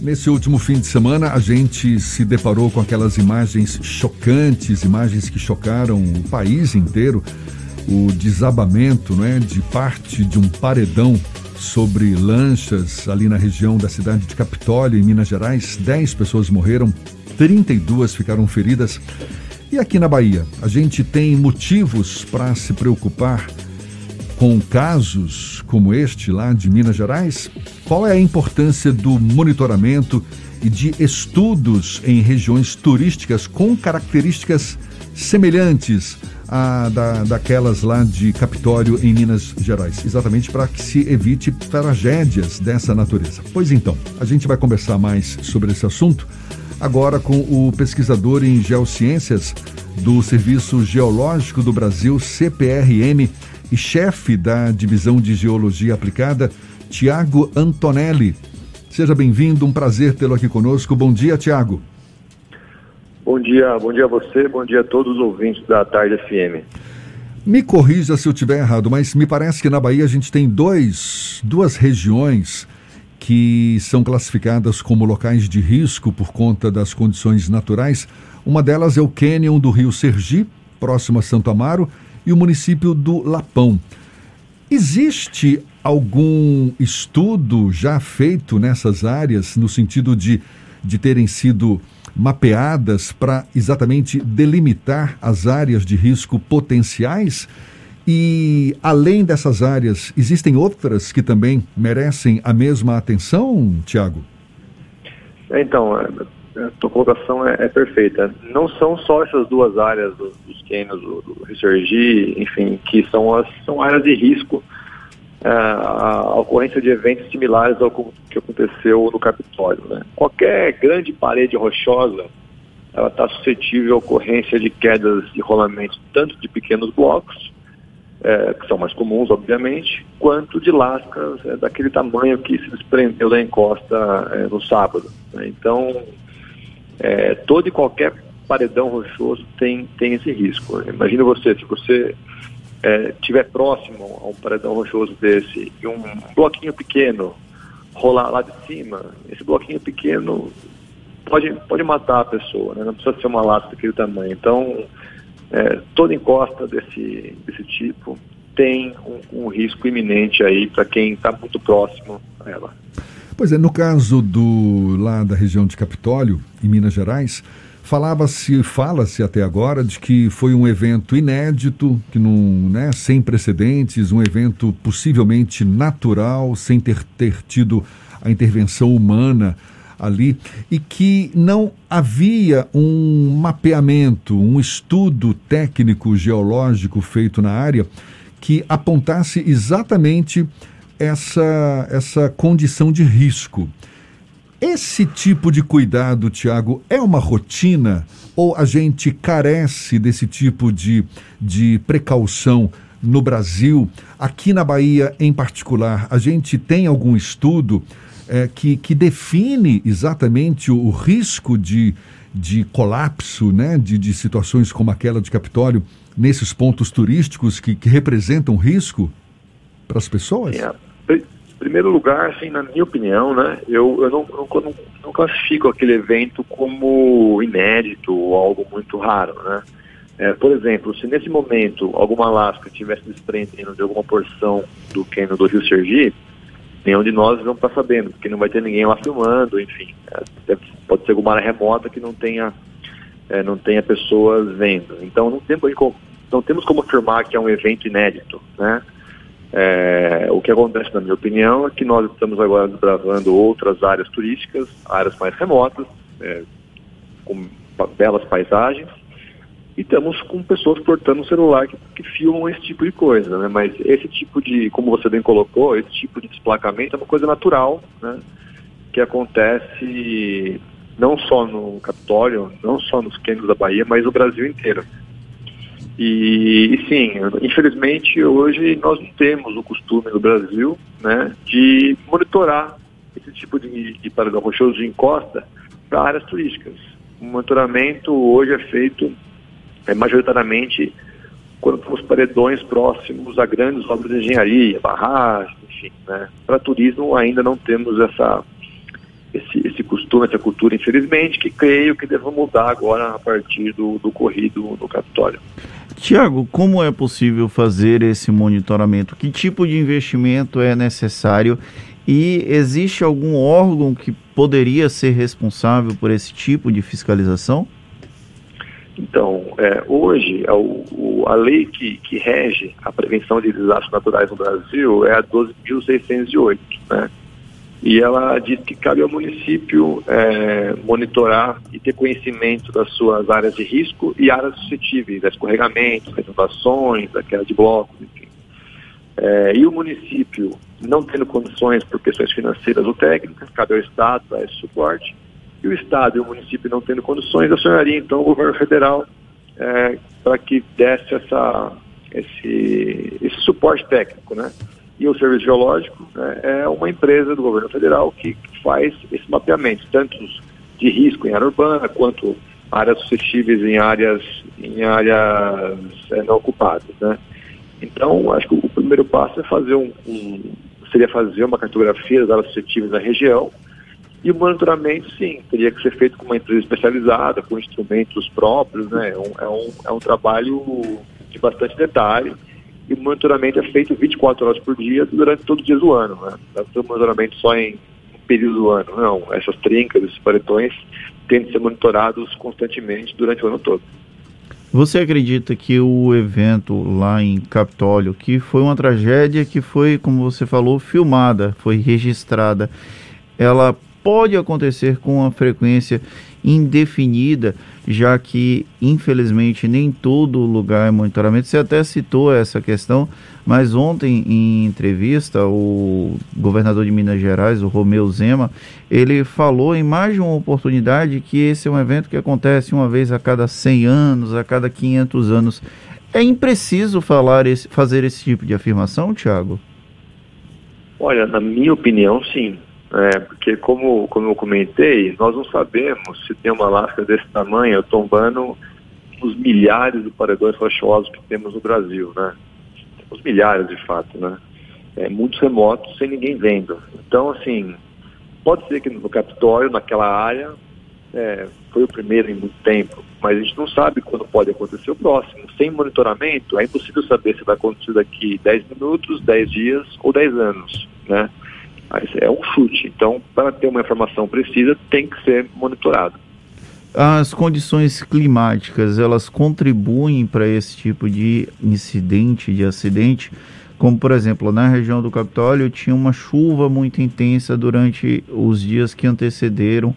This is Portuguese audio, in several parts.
Nesse último fim de semana, a gente se deparou com aquelas imagens chocantes, imagens que chocaram o país inteiro. O desabamento não é, de parte de um paredão sobre lanchas ali na região da cidade de Capitólio, em Minas Gerais. Dez pessoas morreram, 32 ficaram feridas. E aqui na Bahia, a gente tem motivos para se preocupar com casos como este lá de Minas Gerais? Qual é a importância do monitoramento e de estudos em regiões turísticas com características semelhantes à da, daquelas lá de Capitólio, em Minas Gerais? Exatamente para que se evite tragédias dessa natureza. Pois então, a gente vai conversar mais sobre esse assunto agora com o pesquisador em geociências do Serviço Geológico do Brasil, CPRM e chefe da Divisão de Geologia Aplicada, Tiago Antonelli. Seja bem-vindo, um prazer tê-lo aqui conosco. Bom dia, Tiago. Bom dia, bom dia a você, bom dia a todos os ouvintes da Tarde FM. Me corrija se eu estiver errado, mas me parece que na Bahia a gente tem dois, duas regiões que são classificadas como locais de risco por conta das condições naturais. Uma delas é o cânion do Rio Sergipe, próximo a Santo Amaro, e o município do Lapão. Existe algum estudo já feito nessas áreas, no sentido de, de terem sido mapeadas para exatamente delimitar as áreas de risco potenciais? E além dessas áreas, existem outras que também merecem a mesma atenção, Tiago? Então, a tua colocação é, é, perfeita. Não são só essas duas áreas do, dos do, do Ressurgir, enfim, que são, as, são áreas de risco é, a ocorrência de eventos similares ao que aconteceu no Capitólio. Né? Qualquer grande parede rochosa ela está suscetível à ocorrência de quedas e rolamentos tanto de pequenos blocos, é, que são mais comuns, obviamente, quanto de lascas é, daquele tamanho que se desprendeu da encosta é, no sábado. Né? Então, é, todo e qualquer paredão rochoso tem, tem esse risco. Imagina você, se você é, tiver próximo a um paredão rochoso desse e um bloquinho pequeno rolar lá de cima, esse bloquinho pequeno pode, pode matar a pessoa, né? não precisa ser uma lata daquele tamanho. Então, é, toda encosta desse, desse tipo tem um, um risco iminente aí para quem está muito próximo a ela. Pois é, no caso do lá da região de Capitólio, em Minas Gerais, falava-se, fala-se até agora de que foi um evento inédito, que não, né, sem precedentes, um evento possivelmente natural, sem ter, ter tido a intervenção humana ali e que não havia um mapeamento, um estudo técnico geológico feito na área que apontasse exatamente essa, essa condição de risco. Esse tipo de cuidado, Tiago, é uma rotina ou a gente carece desse tipo de, de precaução no Brasil? Aqui na Bahia, em particular, a gente tem algum estudo é, que, que define exatamente o, o risco de, de colapso, né, de, de situações como aquela de Capitólio, nesses pontos turísticos que, que representam risco para as pessoas? Yeah. É, primeiro lugar, assim, na minha opinião, né, eu, eu não, não, não, classifico aquele evento como inédito ou algo muito raro, né? É, por exemplo, se nesse momento alguma lasca estivesse desprendendo de alguma porção do cânion do Rio Sergipe, nenhum de nós não está sabendo, porque não vai ter ninguém lá filmando, enfim. É, pode ser alguma área remota que não tenha, é, não tenha pessoas vendo. Então não temos, não temos como afirmar que é um evento inédito, né? É, o que acontece, na minha opinião, é que nós estamos agora desbravando outras áreas turísticas, áreas mais remotas, é, com belas paisagens, e estamos com pessoas portando um celular que, que, filmam esse tipo de coisa, né? Mas esse tipo de, como você bem colocou, esse tipo de desplacamento é uma coisa natural, né? Que acontece não só no Capitólio, não só nos cânions da Bahia, mas no Brasil inteiro. E, e, sim, infelizmente hoje nós não temos o costume no Brasil né, de monitorar esse tipo de, de paredão rochoso de encosta para áreas turísticas. O monitoramento hoje é feito é, majoritariamente quando temos paredões próximos a grandes obras de engenharia, barragens, enfim. Né. Para turismo ainda não temos essa, esse, esse costume, essa cultura, infelizmente, que creio que deva mudar agora a partir do, do corrido no Capitólio. Tiago, como é possível fazer esse monitoramento? Que tipo de investimento é necessário? E existe algum órgão que poderia ser responsável por esse tipo de fiscalização? Então, é, hoje, a, o, a lei que, que, rege a prevenção de desastres naturais no Brasil é a 12.608, né? E ela diz que cabe ao município é, monitorar e ter conhecimento das suas áreas de risco e áreas suscetíveis, escorregamentos, da queda de blocos, enfim. É, e o município, não tendo condições por questões financeiras ou técnicas, cabe ao Estado dar esse suporte e o Estado e o município não tendo condições, acionaria então o governo federal é, para que desse essa, esse, esse suporte técnico, né? E o Serviço Geológico né, é uma empresa do governo federal que faz esse mapeamento, tanto de risco em área urbana quanto áreas suscetíveis em áreas em áreas é, não ocupadas, né? Então, acho que o primeiro passo é fazer um, um seria fazer uma cartografia das áreas suscetíveis da região, e o monitoramento, sim, teria que ser feito com uma empresa especializada, com instrumentos próprios, né? É um, é um, é um trabalho de bastante detalhe. E o monitoramento é feito 24 horas por dia durante todos os dias do ano, né? Não é um monitoramento só em período do ano, não. Essas trincas, esses paretões, têm de ser monitorados constantemente durante o ano todo. Você acredita que o evento lá em Capitólio, que foi uma tragédia que foi, como você falou, filmada, foi registrada, ela pode acontecer com uma frequência indefinida, já que infelizmente nem todo lugar é monitoramento. Você até citou essa questão, mas ontem em entrevista o governador de Minas Gerais, o Romeu Zema, ele falou em mais de uma oportunidade que esse é um evento que acontece uma vez a cada 100 anos, a cada 500 anos. É impreciso falar esse, fazer esse tipo de afirmação, Tiago? Olha, na minha opinião, sim. É, porque como, como eu comentei, nós não sabemos se tem uma lasca desse tamanho tombando os milhares de paredões rochosos que temos no Brasil, né? Os milhares de fato, né? É, muitos remotos sem ninguém vendo. Então, assim, pode ser que no Capitólio, naquela área, é, foi o primeiro em muito tempo, mas a gente não sabe quando pode acontecer o próximo. Sem monitoramento, é impossível saber se vai acontecer daqui 10 minutos, 10 dias ou 10 anos, né? Mas é um chute. Então, para ter uma informação precisa, tem que ser monitorado. As condições climáticas, elas contribuem para esse tipo de incidente, de acidente? Como, por exemplo, na região do Capitólio tinha uma chuva muito intensa durante os dias que antecederam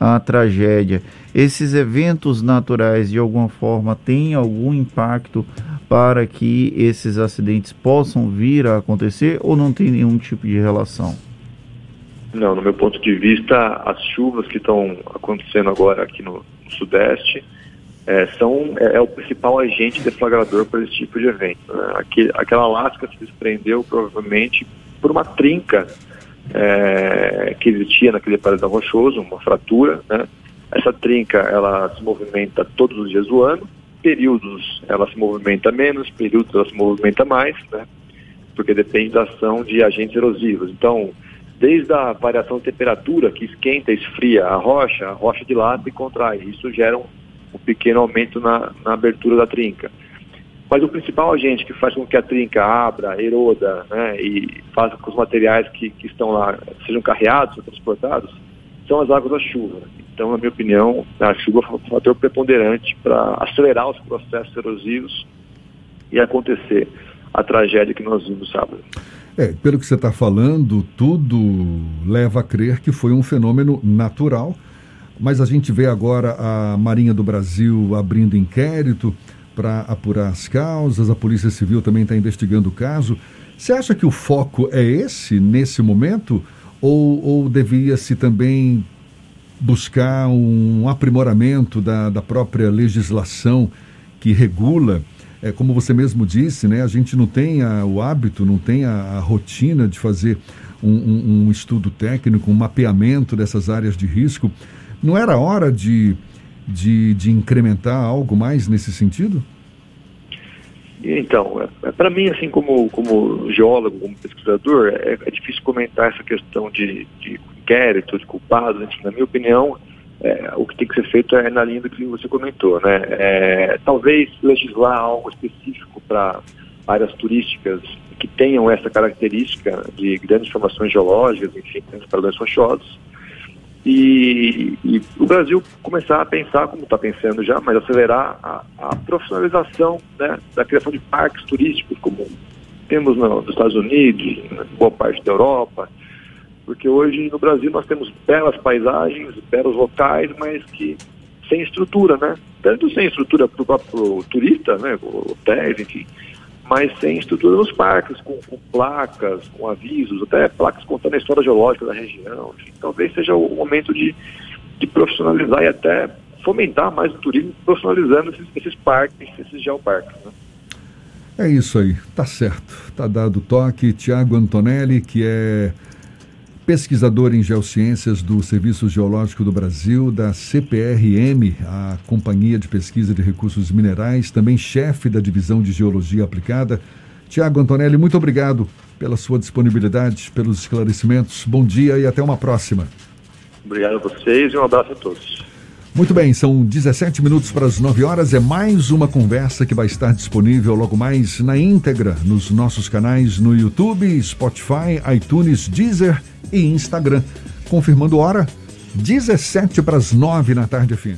a tragédia. Esses eventos naturais, de alguma forma, têm algum impacto para que esses acidentes possam vir a acontecer ou não tem nenhum tipo de relação? Não, no meu ponto de vista, as chuvas que estão acontecendo agora aqui no, no Sudeste é, são, é, é, o principal agente deflagrador para esse tipo de evento. Né? Aquela lasca se desprendeu provavelmente por uma trinca é, que existia naquele paredão rochoso, uma fratura. Né? Essa trinca ela se movimenta todos os dias do ano, períodos ela se movimenta menos, períodos ela se movimenta mais, né? porque depende da ação de agentes erosivos. Então, desde a variação de temperatura que esquenta, esfria a rocha, a rocha dilata e contrai. Isso gera um, um pequeno aumento na, na, abertura da trinca. Mas o principal agente que faz com que a trinca abra, eroda né, e faça com que os materiais que, que estão lá sejam carreados, ou transportados, são as águas da chuva. Então, na minha opinião, a chuva é um fator preponderante para acelerar os processos erosivos e acontecer a tragédia que nós vimos sábado. É, pelo que você está falando, tudo leva a crer que foi um fenômeno natural, mas a gente vê agora a Marinha do Brasil abrindo inquérito para apurar as causas, a Polícia Civil também está investigando o caso. Você acha que o foco é esse nesse momento? Ou, ou devia-se também buscar um aprimoramento da, da própria legislação que regula é, como você mesmo disse, né, a gente não tem a, o hábito, não tem a, a rotina de fazer um, um, um, estudo técnico, um mapeamento dessas áreas de risco. Não era hora de, de, de incrementar algo mais nesse sentido? Então, é, é para mim, assim, como, como geólogo, como pesquisador, é, é, difícil comentar essa questão de, de inquérito de culpados, enfim, na minha opinião, é, o que tem que ser feito é na linha do que você comentou, né? É, talvez legislar algo específico para áreas turísticas que tenham essa característica de grandes formações geológicas, enfim, grandes padrões rochosos, e, e, o Brasil começar a pensar, como está pensando já, mas acelerar a, a profissionalização né, da criação de parques turísticos, como temos no, nos Estados Unidos, boa parte da Europa, porque hoje no Brasil nós temos belas paisagens, belos locais, mas que sem estrutura, né? Tanto sem estrutura para o próprio turista, né? Hotéis, enfim, mas sem estrutura nos parques, com, com, placas, com avisos, até placas contando a história geológica da região. Enfim, talvez seja o momento de, de profissionalizar e até fomentar mais o turismo, profissionalizando esses, esses parques, esses geoparques. Né? É isso aí, tá certo. Tá dado o toque. Tiago Antonelli, que é pesquisador em geociências do Serviço Geológico do Brasil, da CPRM, a Companhia de Pesquisa de Recursos Minerais, também chefe da Divisão de Geologia Aplicada. Tiago Antonelli, muito obrigado pela sua disponibilidade, pelos esclarecimentos. Bom dia e até uma próxima. Obrigado a vocês e um abraço a todos. Muito bem, são 17 minutos para as 9 horas. É mais uma conversa que vai estar disponível logo mais na íntegra nos nossos canais no YouTube, Spotify, iTunes, Deezer e Instagram. Confirmando hora, 17 para as 9 na tarde, fim.